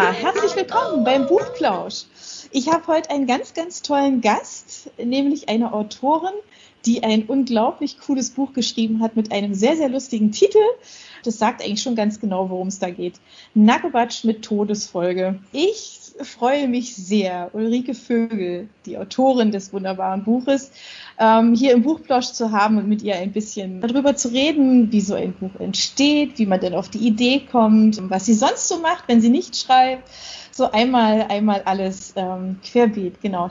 Herzlich willkommen beim Buchplausch. Ich habe heute einen ganz, ganz tollen Gast, nämlich eine Autorin, die ein unglaublich cooles Buch geschrieben hat mit einem sehr, sehr lustigen Titel. Das sagt eigentlich schon ganz genau, worum es da geht. Nackebatsch mit Todesfolge. Ich freue mich sehr, Ulrike Vögel, die Autorin des wunderbaren Buches, ähm, hier im Buchplausch zu haben und mit ihr ein bisschen darüber zu reden, wie so ein Buch entsteht, wie man denn auf die Idee kommt, was sie sonst so macht, wenn sie nicht schreibt. So einmal, einmal alles ähm, querbeet, genau.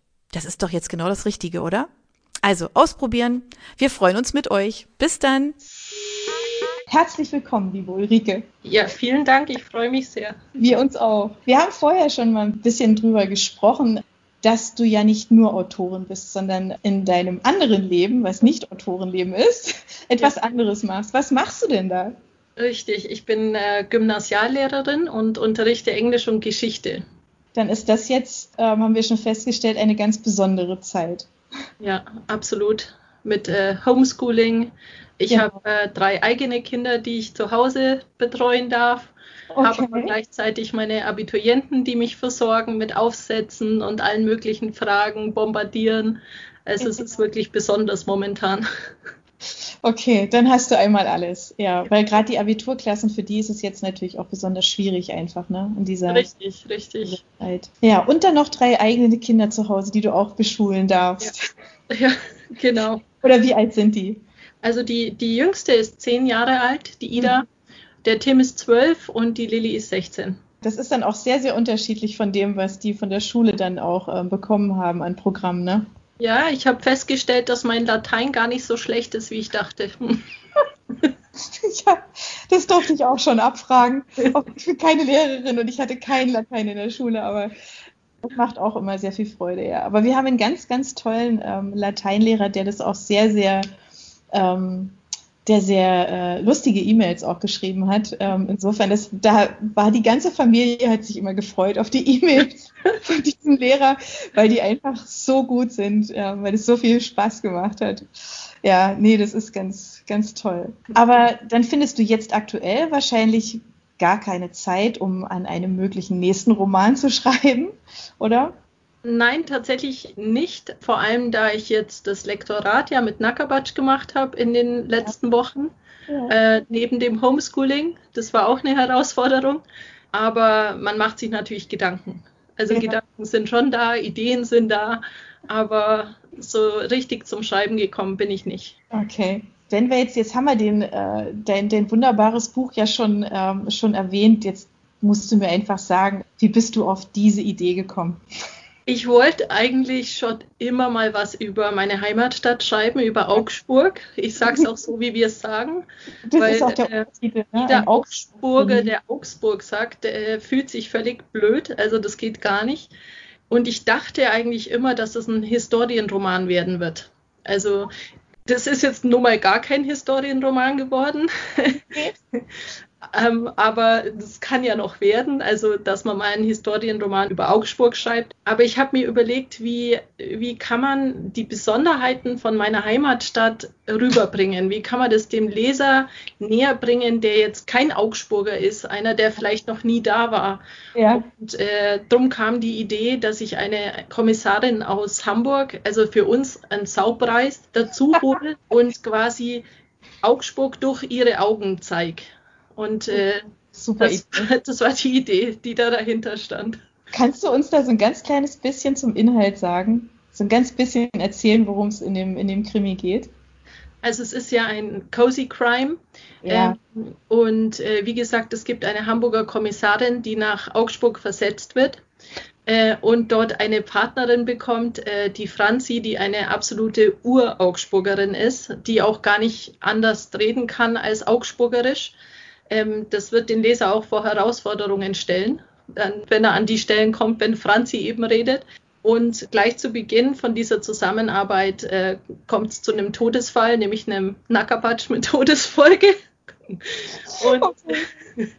Das ist doch jetzt genau das Richtige, oder? Also ausprobieren. Wir freuen uns mit euch. Bis dann. Herzlich willkommen, liebe Ulrike. Ja, vielen Dank. Ich freue mich sehr. Wir uns auch. Wir haben vorher schon mal ein bisschen drüber gesprochen, dass du ja nicht nur Autorin bist, sondern in deinem anderen Leben, was nicht Autorenleben ist, etwas ja. anderes machst. Was machst du denn da? Richtig, ich bin äh, Gymnasiallehrerin und unterrichte Englisch und Geschichte dann ist das jetzt, ähm, haben wir schon festgestellt, eine ganz besondere Zeit. Ja, absolut. Mit äh, Homeschooling. Ich ja. habe äh, drei eigene Kinder, die ich zu Hause betreuen darf. Okay. Habe aber gleichzeitig meine Abiturienten, die mich versorgen mit Aufsätzen und allen möglichen Fragen, bombardieren. Also es ist wirklich besonders momentan. Okay, dann hast du einmal alles. Ja, weil gerade die Abiturklassen, für die ist es jetzt natürlich auch besonders schwierig einfach, ne? In dieser richtig, richtig. Zeit. Ja, und dann noch drei eigene Kinder zu Hause, die du auch beschulen darfst. Ja, ja genau. Oder wie alt sind die? Also die, die jüngste ist zehn Jahre alt, die Ida. Mhm. Der Tim ist zwölf und die Lilly ist 16. Das ist dann auch sehr, sehr unterschiedlich von dem, was die von der Schule dann auch äh, bekommen haben an Programm, ne? Ja, ich habe festgestellt, dass mein Latein gar nicht so schlecht ist, wie ich dachte. ja, das durfte ich auch schon abfragen. Ich bin keine Lehrerin und ich hatte kein Latein in der Schule, aber das macht auch immer sehr viel Freude, ja. Aber wir haben einen ganz, ganz tollen ähm, Lateinlehrer, der das auch sehr, sehr ähm, der sehr äh, lustige E-Mails auch geschrieben hat. Ähm, insofern, das, da war die ganze Familie hat sich immer gefreut auf die E-Mails von diesem Lehrer, weil die einfach so gut sind, äh, weil es so viel Spaß gemacht hat. Ja, nee, das ist ganz, ganz toll. Aber dann findest du jetzt aktuell wahrscheinlich gar keine Zeit, um an einem möglichen nächsten Roman zu schreiben, oder? Nein, tatsächlich nicht. Vor allem, da ich jetzt das Lektorat ja mit Nackerbatsch gemacht habe in den letzten Wochen, ja. äh, neben dem Homeschooling. Das war auch eine Herausforderung. Aber man macht sich natürlich Gedanken. Also ja. Gedanken sind schon da, Ideen sind da, aber so richtig zum Schreiben gekommen bin ich nicht. Okay. Wenn wir jetzt, jetzt haben wir den, äh, dein, dein wunderbares Buch ja schon, ähm, schon erwähnt, jetzt musst du mir einfach sagen, wie bist du auf diese Idee gekommen? Ich wollte eigentlich schon immer mal was über meine Heimatstadt schreiben, über Augsburg. Ich sage es auch so, wie wir es sagen. Das weil, ist auch der äh, ne? Jeder Augsburger, der Augsburg sagt, äh, fühlt sich völlig blöd. Also das geht gar nicht. Und ich dachte eigentlich immer, dass es ein Historienroman werden wird. Also das ist jetzt nun mal gar kein Historienroman geworden. Okay. Ähm, aber das kann ja noch werden, also dass man mal einen Historienroman über Augsburg schreibt. Aber ich habe mir überlegt, wie, wie kann man die Besonderheiten von meiner Heimatstadt rüberbringen? Wie kann man das dem Leser näher bringen, der jetzt kein Augsburger ist, einer, der vielleicht noch nie da war? Ja. Und äh, darum kam die Idee, dass ich eine Kommissarin aus Hamburg, also für uns einen Saupreis, dazu hole und quasi Augsburg durch ihre Augen zeige. Und äh, Super das, das war die Idee, die da dahinter stand. Kannst du uns da so ein ganz kleines bisschen zum Inhalt sagen? So ein ganz bisschen erzählen, worum es in dem, in dem Krimi geht? Also es ist ja ein Cozy Crime. Ja. Ähm, und äh, wie gesagt, es gibt eine Hamburger Kommissarin, die nach Augsburg versetzt wird äh, und dort eine Partnerin bekommt, äh, die Franzi, die eine absolute Ur-Augsburgerin ist, die auch gar nicht anders reden kann als Augsburgerisch. Ähm, das wird den Leser auch vor Herausforderungen stellen, dann, wenn er an die Stellen kommt, wenn Franzi eben redet. Und gleich zu Beginn von dieser Zusammenarbeit äh, kommt es zu einem Todesfall, nämlich einem Nackerbatsch mit Todesfolge. Und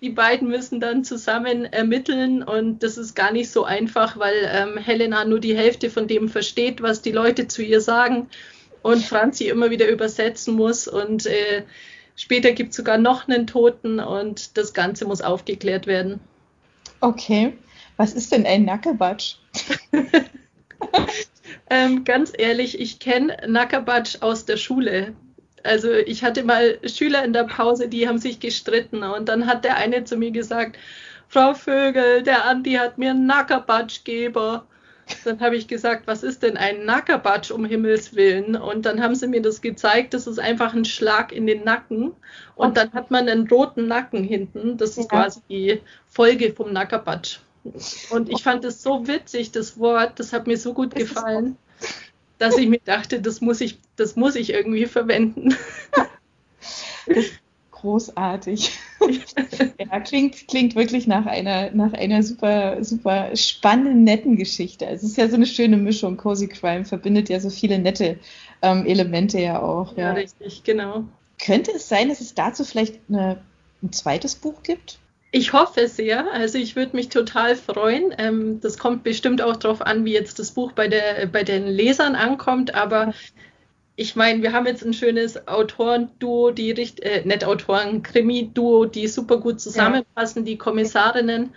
die beiden müssen dann zusammen ermitteln. Und das ist gar nicht so einfach, weil ähm, Helena nur die Hälfte von dem versteht, was die Leute zu ihr sagen. Und Franzi immer wieder übersetzen muss. Und äh, später gibt es sogar noch einen Toten und das Ganze muss aufgeklärt werden. Okay, was ist denn ein Nackerbatsch? ähm, ganz ehrlich, ich kenne Nackerbatsch aus der Schule. Also ich hatte mal Schüler in der Pause, die haben sich gestritten und dann hat der eine zu mir gesagt, Frau Vögel, der Andi hat mir einen Nackerbatsch gegeben. Dann habe ich gesagt, was ist denn ein Nackerbatsch um Himmels Willen? Und dann haben sie mir das gezeigt, das ist einfach ein Schlag in den Nacken. Und dann hat man einen roten Nacken hinten. Das ist ja. quasi die Folge vom Nackerbatsch. Und ich fand es so witzig, das Wort, das hat mir so gut gefallen dass ich mir dachte, das muss ich, das muss ich irgendwie verwenden. Großartig. ja, klingt, klingt wirklich nach einer, nach einer super, super spannenden, netten Geschichte. Es ist ja so eine schöne Mischung. Cozy Crime verbindet ja so viele nette ähm, Elemente ja auch. Ja. ja, richtig, genau. Könnte es sein, dass es dazu vielleicht eine, ein zweites Buch gibt? Ich hoffe sehr. Also ich würde mich total freuen. Ähm, das kommt bestimmt auch darauf an, wie jetzt das Buch bei, der, bei den Lesern ankommt. Aber ich meine, wir haben jetzt ein schönes Autorenduo, die äh, nicht Autoren, Krimi-Duo, die super gut zusammenpassen, ja. die Kommissarinnen.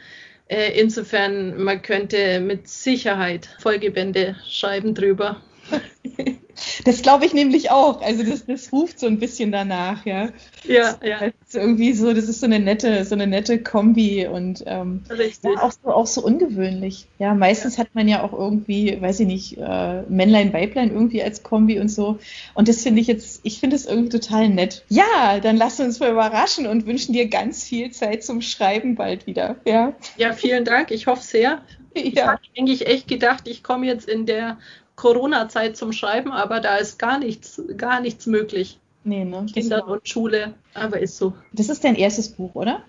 Äh, insofern, man könnte mit Sicherheit Folgebände schreiben drüber. Das glaube ich nämlich auch. Also das, das ruft so ein bisschen danach, ja. Ja, ja. Das ist irgendwie so, das ist so eine nette, so eine nette Kombi und ähm, ja, auch, so, auch so ungewöhnlich. Ja, meistens ja. hat man ja auch irgendwie, weiß ich nicht, äh, Männlein, Weiblein irgendwie als Kombi und so. Und das finde ich jetzt, ich finde es irgendwie total nett. Ja, dann lass uns mal überraschen und wünschen dir ganz viel Zeit zum Schreiben bald wieder. Ja, ja vielen Dank. Ich hoffe sehr. Ich ja. habe eigentlich echt gedacht, ich komme jetzt in der Corona-Zeit zum Schreiben, aber da ist gar nichts, gar nichts möglich. Nee, ne? Kinder und Schule, aber ist so. Das ist dein erstes Buch, oder?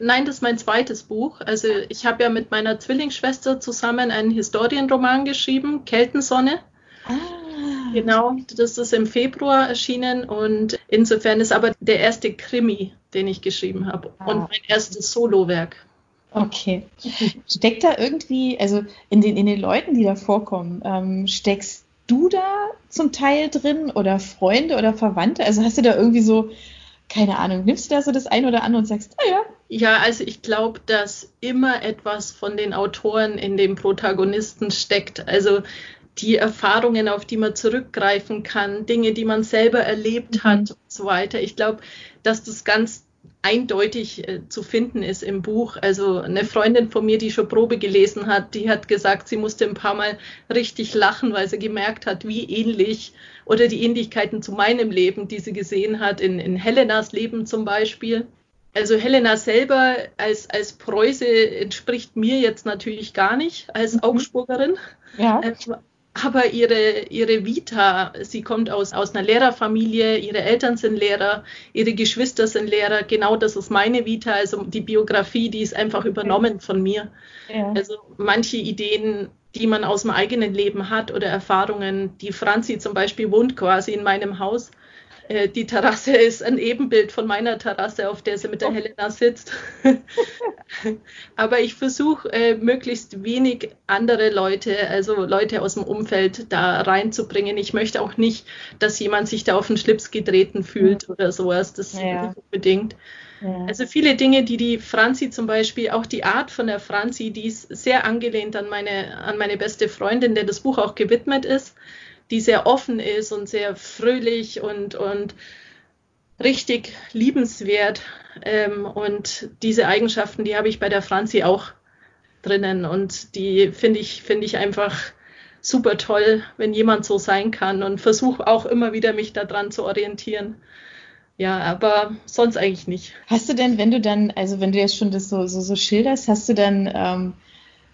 Nein, das ist mein zweites Buch. Also ich habe ja mit meiner Zwillingsschwester zusammen einen Historienroman geschrieben, Keltensonne. Ah. Genau, das ist im Februar erschienen und insofern ist aber der erste Krimi, den ich geschrieben habe ah. und mein erstes Solowerk. Okay. Steckt da irgendwie, also in den, in den Leuten, die da vorkommen, ähm, steckst du da zum Teil drin oder Freunde oder Verwandte? Also hast du da irgendwie so, keine Ahnung, nimmst du da so das eine oder andere und sagst, ah ja. Ja, also ich glaube, dass immer etwas von den Autoren in dem Protagonisten steckt. Also die Erfahrungen, auf die man zurückgreifen kann, Dinge, die man selber erlebt mhm. hat und so weiter. Ich glaube, dass das ganz eindeutig äh, zu finden ist im Buch. Also eine Freundin von mir, die schon Probe gelesen hat, die hat gesagt, sie musste ein paar Mal richtig lachen, weil sie gemerkt hat, wie ähnlich oder die Ähnlichkeiten zu meinem Leben, die sie gesehen hat, in, in Helenas Leben zum Beispiel. Also Helena selber als, als Preuße entspricht mir jetzt natürlich gar nicht als mhm. Augsburgerin. Ja. Aber ihre, ihre Vita, sie kommt aus, aus einer Lehrerfamilie, ihre Eltern sind Lehrer, ihre Geschwister sind Lehrer, genau das ist meine Vita, also die Biografie, die ist einfach übernommen von mir. Ja. Also manche Ideen, die man aus dem eigenen Leben hat oder Erfahrungen, die Franzi zum Beispiel wohnt quasi in meinem Haus äh, die Terrasse ist ein Ebenbild von meiner Terrasse, auf der sie mit der oh. Helena sitzt. Aber ich versuche äh, möglichst wenig andere Leute, also Leute aus dem Umfeld da reinzubringen. Ich möchte auch nicht, dass jemand sich da auf den Schlips getreten fühlt ja. oder sowas. Das ja. nicht unbedingt. Ja. Also viele Dinge, die die Franzi zum Beispiel, auch die Art von der Franzi, die ist sehr angelehnt an meine, an meine beste Freundin, der das Buch auch gewidmet ist die sehr offen ist und sehr fröhlich und, und richtig liebenswert. Ähm, und diese Eigenschaften, die habe ich bei der Franzi auch drinnen und die finde ich, finde ich einfach super toll, wenn jemand so sein kann und versuche auch immer wieder mich daran zu orientieren. Ja, aber sonst eigentlich nicht. Hast du denn, wenn du dann, also wenn du jetzt schon das so, so, so schilderst, hast du dann, ähm,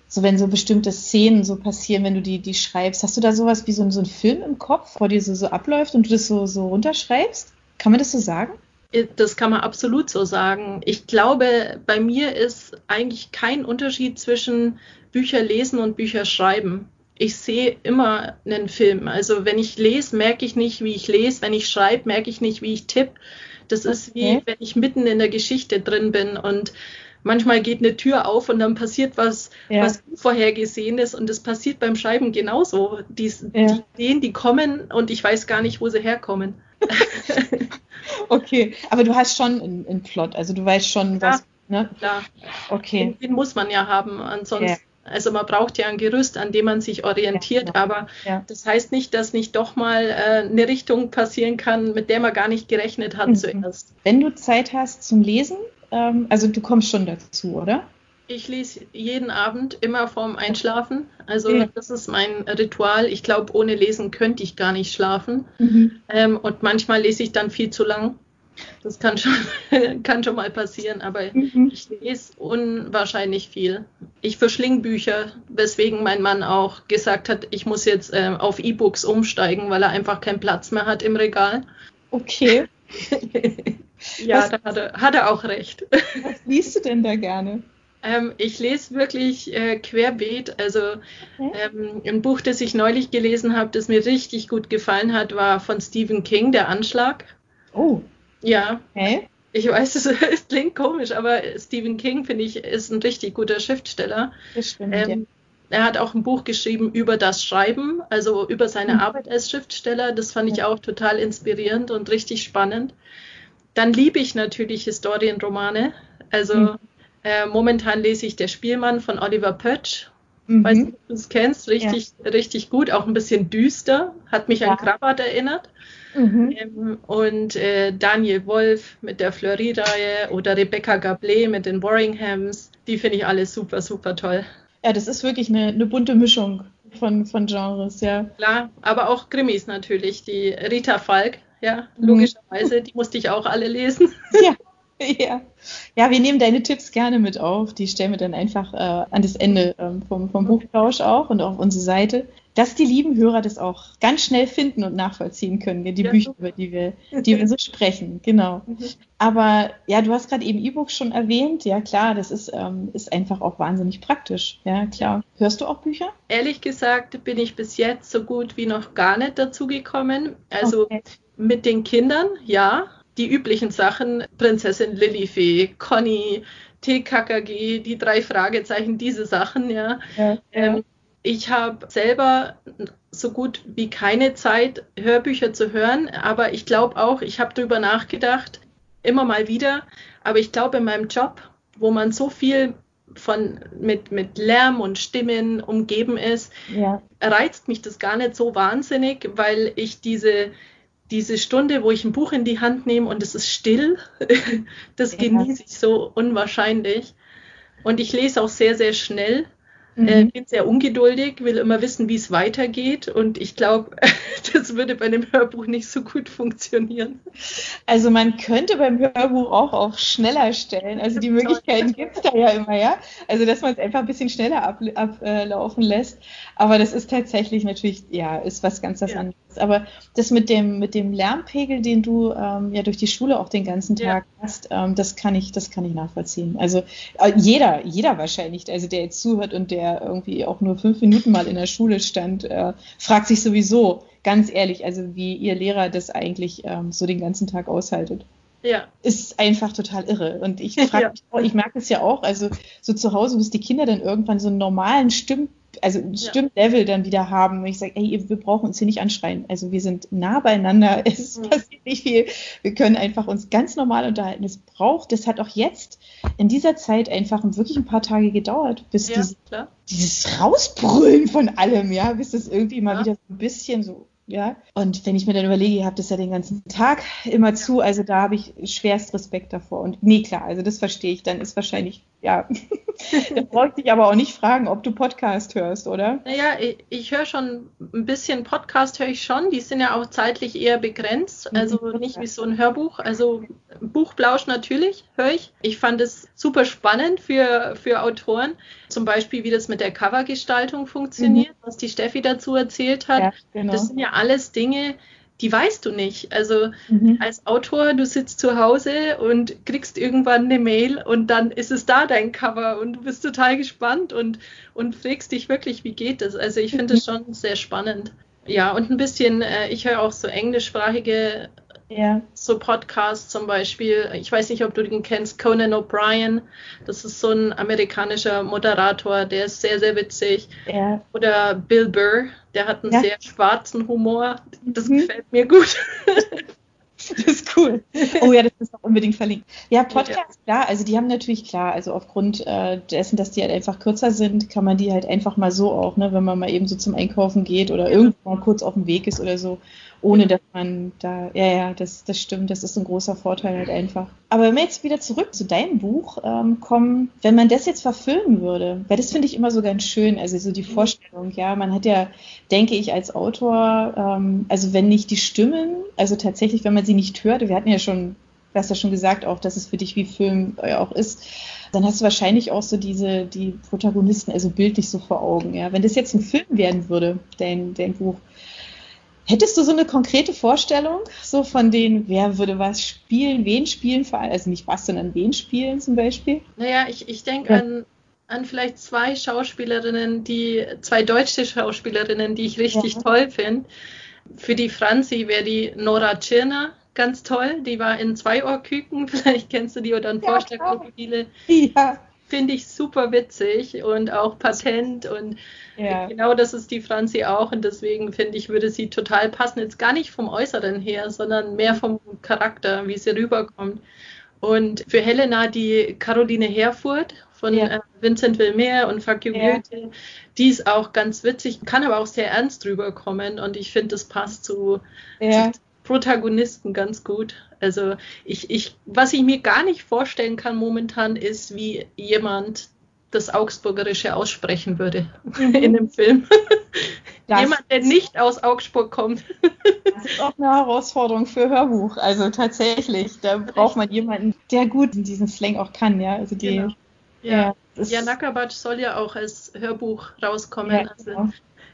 so wenn so bestimmte Szenen so passieren, wenn du die, die schreibst, hast du da sowas wie so, so ein Film im Kopf, vor dir so, so abläuft und du das so, so runterschreibst? Kann man das so sagen? Das kann man absolut so sagen. Ich glaube, bei mir ist eigentlich kein Unterschied zwischen Bücher lesen und Bücher schreiben. Ich sehe immer einen Film. Also wenn ich lese, merke ich nicht, wie ich lese. Wenn ich schreibe, merke ich nicht, wie ich tippe. Das okay. ist wie, wenn ich mitten in der Geschichte drin bin und manchmal geht eine Tür auf und dann passiert was, ja. was unvorhergesehenes und das passiert beim Schreiben genauso. Die, ja. die Ideen, die kommen und ich weiß gar nicht, wo sie herkommen. okay, aber du hast schon einen Plot, also du weißt schon, was. Ja, ne? klar. Okay. Den, den, muss man ja haben, ansonsten. Yeah. Also man braucht ja ein Gerüst, an dem man sich orientiert, ja, genau. aber ja. das heißt nicht, dass nicht doch mal äh, eine Richtung passieren kann, mit der man gar nicht gerechnet hat mhm. zuerst. Wenn du Zeit hast zum Lesen, ähm, also du kommst schon dazu, oder? Ich lese jeden Abend immer vorm Einschlafen. Also ja. das ist mein Ritual. Ich glaube, ohne Lesen könnte ich gar nicht schlafen. Mhm. Ähm, und manchmal lese ich dann viel zu lang. Das kann schon, kann schon mal passieren, aber mhm. ich lese unwahrscheinlich viel. Ich verschlinge Bücher, weswegen mein Mann auch gesagt hat, ich muss jetzt äh, auf E-Books umsteigen, weil er einfach keinen Platz mehr hat im Regal. Okay. ja, was, da hat er, hat er auch recht. Was liest du denn da gerne? Ähm, ich lese wirklich äh, querbeet. Also ähm, ein Buch, das ich neulich gelesen habe, das mir richtig gut gefallen hat, war von Stephen King, Der Anschlag. Oh. Ja. Okay. Ich weiß, es, es klingt komisch, aber Stephen King, finde ich, ist ein richtig guter Schriftsteller. Das stimmt, ähm, ja. Er hat auch ein Buch geschrieben über das Schreiben, also über seine mhm. Arbeit als Schriftsteller. Das fand ich auch total inspirierend und richtig spannend. Dann liebe ich natürlich Historienromane. Also mhm. Äh, momentan lese ich Der Spielmann von Oliver Pötsch. Mhm. Weiß nicht, ob du es kennst. Richtig, ja. richtig gut. Auch ein bisschen düster. Hat mich ja. an Krabbert erinnert. Mhm. Ähm, und äh, Daniel Wolf mit der Fleury-Reihe oder Rebecca Gablet mit den Warringhams. Die finde ich alle super, super toll. Ja, das ist wirklich eine, eine bunte Mischung von, von Genres, ja. Klar, aber auch Krimis natürlich. Die Rita Falk, ja, mhm. logischerweise, die musste ich auch alle lesen. Ja. Ja. ja, wir nehmen deine Tipps gerne mit auf. Die stellen wir dann einfach äh, an das Ende ähm, vom, vom Buchplausch auch und auf unsere Seite, dass die lieben Hörer das auch ganz schnell finden und nachvollziehen können, die ja, Bücher, über die wir, die wir so sprechen. Genau. Mhm. Aber ja, du hast gerade eben E-Books schon erwähnt. Ja, klar, das ist, ähm, ist einfach auch wahnsinnig praktisch. Ja, klar. Hörst du auch Bücher? Ehrlich gesagt bin ich bis jetzt so gut wie noch gar nicht dazu gekommen. Also okay. Mit den Kindern, ja, die üblichen Sachen, Prinzessin Lilifee, Conny, TKKG, die drei Fragezeichen, diese Sachen, ja. ja, ähm, ich habe selber so gut wie keine Zeit, Hörbücher zu hören, aber ich glaube auch, ich habe darüber nachgedacht, immer mal wieder, aber ich glaube in meinem Job, wo man so viel von mit, mit Lärm und Stimmen umgeben ist, ja. reizt mich das gar nicht so wahnsinnig, weil ich diese diese Stunde, wo ich ein Buch in die Hand nehme und es ist still, das ja. genieße ich so unwahrscheinlich. Und ich lese auch sehr, sehr schnell. Mhm. Äh, bin sehr ungeduldig, will immer wissen, wie es weitergeht. Und ich glaube, das würde bei einem Hörbuch nicht so gut funktionieren. Also man könnte beim Hörbuch auch auf schneller stellen. Also die Möglichkeiten gibt es da ja immer, ja. Also dass man es einfach ein bisschen schneller ablaufen ab, äh, lässt. Aber das ist tatsächlich natürlich, ja, ist was ganz was ja. anderes. Aber das mit dem, mit dem Lärmpegel, den du ähm, ja durch die Schule auch den ganzen Tag ja. hast, ähm, das kann ich, das kann ich nachvollziehen. Also äh, jeder, jeder wahrscheinlich, also der jetzt zuhört und der irgendwie auch nur fünf Minuten mal in der Schule stand, äh, fragt sich sowieso, ganz ehrlich, also wie ihr Lehrer das eigentlich ähm, so den ganzen Tag aushaltet. Ja. Ist einfach total irre. Und ich frage ja. ich merke es ja auch, also so zu Hause, bis die Kinder dann irgendwann so einen normalen Stimm also ein Stimmlevel dann wieder haben. Und ich sage, ey, wir brauchen uns hier nicht anschreien. Also wir sind nah beieinander, es mhm. passiert nicht viel. Wir können einfach uns ganz normal unterhalten. Es braucht, das hat auch jetzt in dieser Zeit einfach wirklich ein paar Tage gedauert, bis ja, diese, dieses Rausbrüllen von allem, ja, bis das irgendwie mal ja. wieder so ein bisschen so ja. Und wenn ich mir dann überlege, ihr habt das ja den ganzen Tag immer zu, also da habe ich schwerst Respekt davor. Und nee, klar, also das verstehe ich, dann ist wahrscheinlich ja. da brauche ich dich aber auch nicht fragen, ob du Podcast hörst, oder? Naja, ich, ich höre schon ein bisschen Podcast, höre ich schon. Die sind ja auch zeitlich eher begrenzt, mhm. also nicht wie so ein Hörbuch. Also Buchblausch natürlich höre ich. Ich fand es super spannend für, für Autoren. Zum Beispiel, wie das mit der Covergestaltung funktioniert, mhm. was die Steffi dazu erzählt hat. Ja, genau. Das sind ja alles Dinge, die weißt du nicht. Also mhm. als Autor, du sitzt zu Hause und kriegst irgendwann eine Mail und dann ist es da dein Cover und du bist total gespannt und, und fragst dich wirklich, wie geht das? Also ich finde es mhm. schon sehr spannend. Ja, und ein bisschen, äh, ich höre auch so englischsprachige ja. So Podcasts zum Beispiel, ich weiß nicht, ob du den kennst, Conan O'Brien. Das ist so ein amerikanischer Moderator, der ist sehr, sehr witzig. Ja. Oder Bill Burr, der hat einen ja. sehr schwarzen Humor. Das mhm. gefällt mir gut. Das ist cool. Oh ja, das ist auch unbedingt verlinkt. Ja, Podcasts, ja. klar, also die haben natürlich klar, also aufgrund äh, dessen, dass die halt einfach kürzer sind, kann man die halt einfach mal so auch, ne, wenn man mal eben so zum Einkaufen geht oder irgendwo mal kurz auf dem Weg ist oder so, ohne dass man da, ja, ja, das, das stimmt, das ist ein großer Vorteil halt einfach. Aber wenn wir jetzt wieder zurück zu deinem Buch ähm, kommen, wenn man das jetzt verfilmen würde, weil das finde ich immer so ganz schön, also so die Vorstellung, ja, man hat ja, denke ich, als Autor, ähm, also wenn nicht die Stimmen, also tatsächlich, wenn man sie nicht hört, wir hatten ja schon, du hast ja schon gesagt auch, dass es für dich wie Film äh, auch ist, dann hast du wahrscheinlich auch so diese, die Protagonisten, also bildlich so vor Augen, ja. Wenn das jetzt ein Film werden würde, dein, dein Buch, Hättest du so eine konkrete Vorstellung, so von denen, wer würde was spielen, wen spielen, vor allem, also nicht was, sondern wen spielen zum Beispiel? Naja, ich, ich denke ja. an, an vielleicht zwei Schauspielerinnen, die, zwei deutsche Schauspielerinnen, die ich richtig ja. toll finde. Für die Franzi wäre die Nora Tschirner ganz toll. Die war in zwei Ohrküken, vielleicht kennst du die oder in ja, Vorstadtkrokodile. Ja finde ich super witzig und auch patent und ja. genau das ist die Franzi auch und deswegen finde ich, würde sie total passen. Jetzt gar nicht vom Äußeren her, sondern mehr vom Charakter, wie sie rüberkommt. Und für Helena die Caroline Herfurth von ja. äh, Vincent Wilmer und Fuck You ja. Goethe, die ist auch ganz witzig, kann aber auch sehr ernst rüberkommen und ich finde, das passt zu, ja. zu Protagonisten ganz gut. Also ich, ich, was ich mir gar nicht vorstellen kann momentan ist, wie jemand das Augsburgerische aussprechen würde mhm. in dem Film. Das jemand, der nicht aus Augsburg kommt. Das ist auch eine Herausforderung für Hörbuch. Also tatsächlich, da braucht man jemanden, der gut in diesen Slang auch kann, ja. Also die, genau. Ja, ja, ja Nakabatsch soll ja auch als Hörbuch rauskommen. Ja, also genau.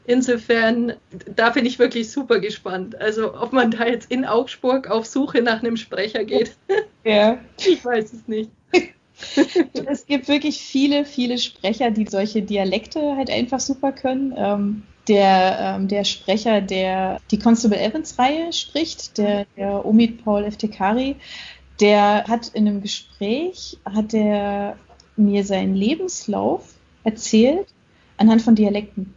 Insofern, da bin ich wirklich super gespannt. Also, ob man da jetzt in Augsburg auf Suche nach einem Sprecher geht. Ja. Ich weiß es nicht. es gibt wirklich viele, viele Sprecher, die solche Dialekte halt einfach super können. Ähm, der, ähm, der Sprecher, der die Constable Evans-Reihe spricht, der, der Omid Paul Eftekari, der hat in einem Gespräch, hat er mir seinen Lebenslauf erzählt anhand von Dialekten.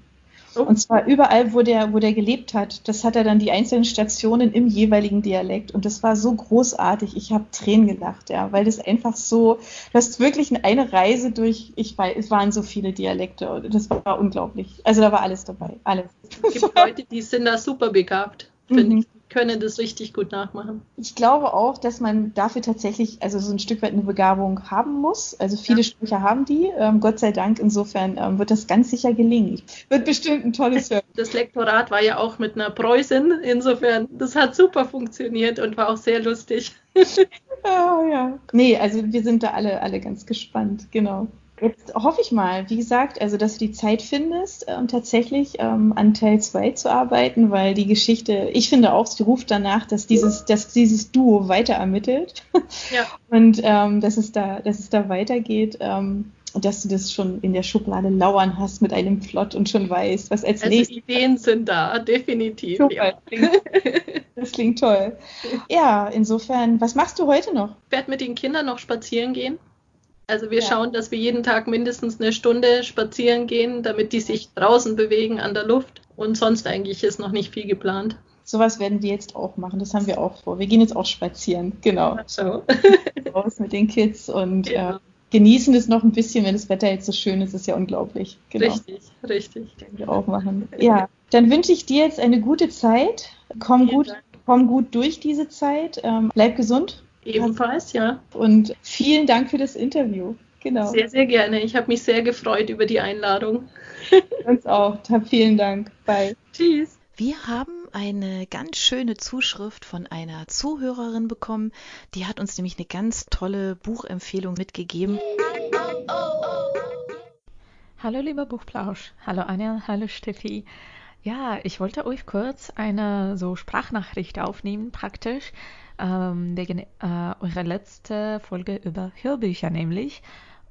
Und zwar überall, wo der, wo der gelebt hat. Das hat er dann die einzelnen Stationen im jeweiligen Dialekt. Und das war so großartig. Ich habe Tränen gelacht, ja, weil das einfach so, du hast wirklich eine Reise durch, ich weiß, es waren so viele Dialekte. Das war unglaublich. Also da war alles dabei. Alles. Es gibt Leute, die sind da super begabt, finde mhm. ich können das richtig gut nachmachen. Ich glaube auch, dass man dafür tatsächlich also so ein Stück weit eine Begabung haben muss. Also viele ja. Sprecher haben die. Ähm, Gott sei Dank. Insofern ähm, wird das ganz sicher gelingen. Wird bestimmt ein tolles Hörbuch. Das Lektorat war ja auch mit einer Preußin. Insofern, das hat super funktioniert und war auch sehr lustig. ja, ja. Nee, also wir sind da alle, alle ganz gespannt. Genau. Jetzt hoffe ich mal, wie gesagt, also dass du die Zeit findest, ähm, tatsächlich ähm, an Teil 2 zu arbeiten, weil die Geschichte, ich finde auch, sie ruft danach, dass dieses, dass dieses Duo weiter ermittelt ja. und ähm, dass es da, dass es da weitergeht. Ähm, und dass du das schon in der Schublade lauern hast mit einem Plot und schon weißt, was als also nächstes. Ideen sind da, definitiv. Super, ja. das klingt toll. Ja, insofern, was machst du heute noch? Ich werde mit den Kindern noch spazieren gehen. Also wir ja. schauen, dass wir jeden Tag mindestens eine Stunde spazieren gehen, damit die sich draußen bewegen an der Luft. Und sonst eigentlich ist noch nicht viel geplant. Sowas werden wir jetzt auch machen. Das haben wir auch vor. Wir gehen jetzt auch spazieren. Genau. So. Raus mit den Kids und ja. äh, genießen es noch ein bisschen, wenn das Wetter jetzt so schön ist. Ist ja unglaublich. Genau. Richtig, richtig. Werden wir auch machen. Ja, dann wünsche ich dir jetzt eine gute Zeit. Komm gut, komm gut durch diese Zeit. Ähm, bleib gesund Ebenfalls, ja. Und vielen Dank für das Interview. Genau. Sehr, sehr gerne. Ich habe mich sehr gefreut über die Einladung. Uns auch. Vielen Dank. Bye. Tschüss. Wir haben eine ganz schöne Zuschrift von einer Zuhörerin bekommen. Die hat uns nämlich eine ganz tolle Buchempfehlung mitgegeben. Hallo lieber Buchplausch. Hallo Anja, hallo Steffi. Ja, ich wollte euch kurz eine so Sprachnachricht aufnehmen, praktisch, ähm, wegen äh, eurer letzten Folge über Hörbücher nämlich,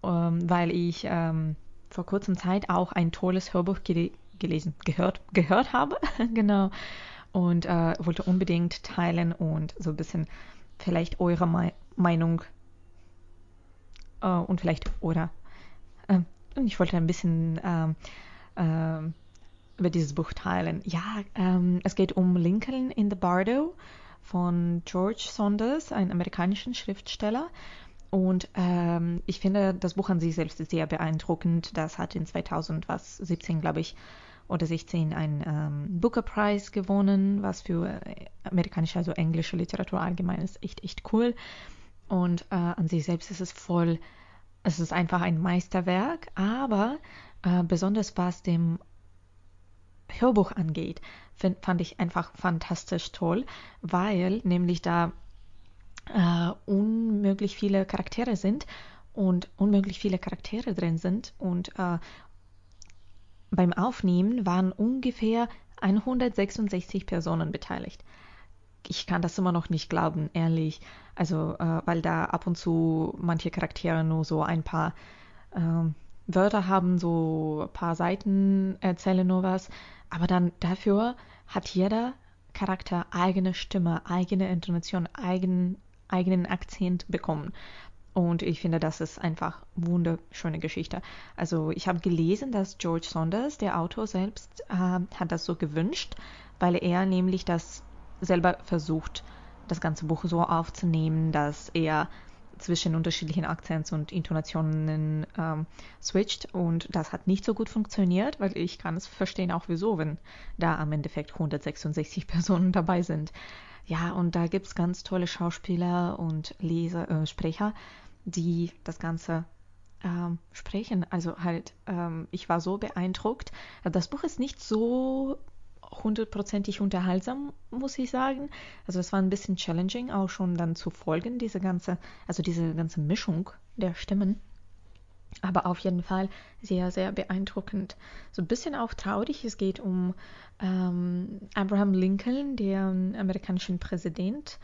ähm, weil ich ähm, vor kurzem Zeit auch ein tolles Hörbuch gele gelesen, gehört, gehört habe, genau, und äh, wollte unbedingt teilen und so ein bisschen vielleicht eure Me Meinung äh, und vielleicht eure äh, und ich wollte ein bisschen ähm, äh, über dieses Buch teilen. Ja, ähm, es geht um Lincoln in the Bardo von George Saunders, einem amerikanischen Schriftsteller. Und ähm, ich finde das Buch an sich selbst sehr beeindruckend. Das hat in 2017, glaube ich, oder 16 einen ähm, Booker Prize gewonnen, was für äh, amerikanische, also englische Literatur allgemein ist echt, echt cool. Und äh, an sich selbst ist es voll es ist einfach ein Meisterwerk, aber äh, besonders was dem Hörbuch angeht, fand ich einfach fantastisch toll, weil nämlich da äh, unmöglich viele Charaktere sind und unmöglich viele Charaktere drin sind und äh, beim Aufnehmen waren ungefähr 166 Personen beteiligt ich kann das immer noch nicht glauben, ehrlich. Also, äh, weil da ab und zu manche Charaktere nur so ein paar äh, Wörter haben, so ein paar Seiten erzählen nur was. Aber dann dafür hat jeder Charakter eigene Stimme, eigene Intonation, eigen, eigenen Akzent bekommen. Und ich finde, das ist einfach wunderschöne Geschichte. Also ich habe gelesen, dass George Saunders, der Autor selbst, äh, hat das so gewünscht, weil er nämlich das selber versucht, das ganze Buch so aufzunehmen, dass er zwischen unterschiedlichen Akzents und Intonationen ähm, switcht und das hat nicht so gut funktioniert, weil ich kann es verstehen auch wieso, wenn da am Endeffekt 166 Personen dabei sind. Ja, und da gibt es ganz tolle Schauspieler und Leser, äh, Sprecher, die das Ganze ähm, sprechen. Also halt, ähm, ich war so beeindruckt. Das Buch ist nicht so hundertprozentig unterhaltsam, muss ich sagen. Also es war ein bisschen challenging, auch schon dann zu folgen, diese ganze, also diese ganze Mischung der Stimmen. Aber auf jeden Fall sehr, sehr beeindruckend. So ein bisschen auch traurig. Es geht um ähm, Abraham Lincoln, den amerikanischen Präsident,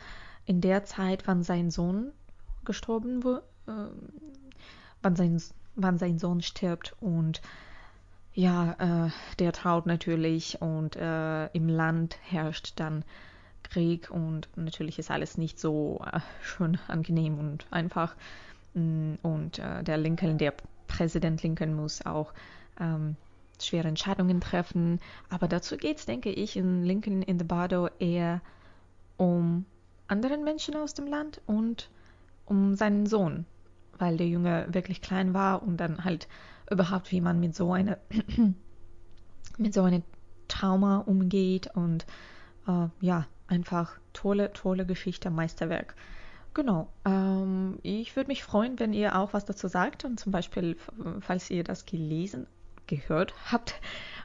in der Zeit, wann sein Sohn gestorben wurde, äh, wann, sein, wann sein Sohn stirbt und ja, äh, der traut natürlich und äh, im Land herrscht dann Krieg und natürlich ist alles nicht so äh, schön angenehm und einfach. Mm, und äh, der Lincoln, der Präsident Lincoln muss auch ähm, schwere Entscheidungen treffen. Aber dazu geht es, denke ich, in Lincoln in the Bardo eher um anderen Menschen aus dem Land und um seinen Sohn, weil der Junge wirklich klein war und dann halt überhaupt, wie man mit so einer mit so einem Trauma umgeht und äh, ja, einfach tolle, tolle Geschichte, Meisterwerk. Genau. Ähm, ich würde mich freuen, wenn ihr auch was dazu sagt und zum Beispiel, falls ihr das gelesen, gehört habt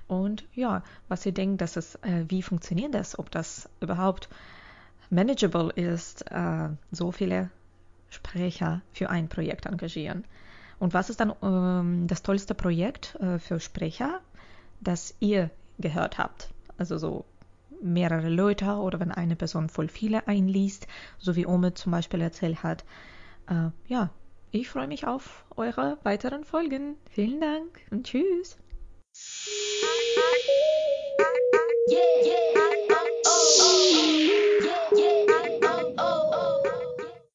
und ja, was ihr denkt, dass es, äh, wie funktioniert das, ob das überhaupt manageable ist, äh, so viele Sprecher für ein Projekt engagieren. Und was ist dann ähm, das tollste Projekt äh, für Sprecher, das ihr gehört habt? Also so mehrere Leute oder wenn eine Person voll viele einliest, so wie Ome zum Beispiel erzählt hat. Äh, ja, ich freue mich auf eure weiteren Folgen. Vielen Dank und tschüss. Yeah, yeah.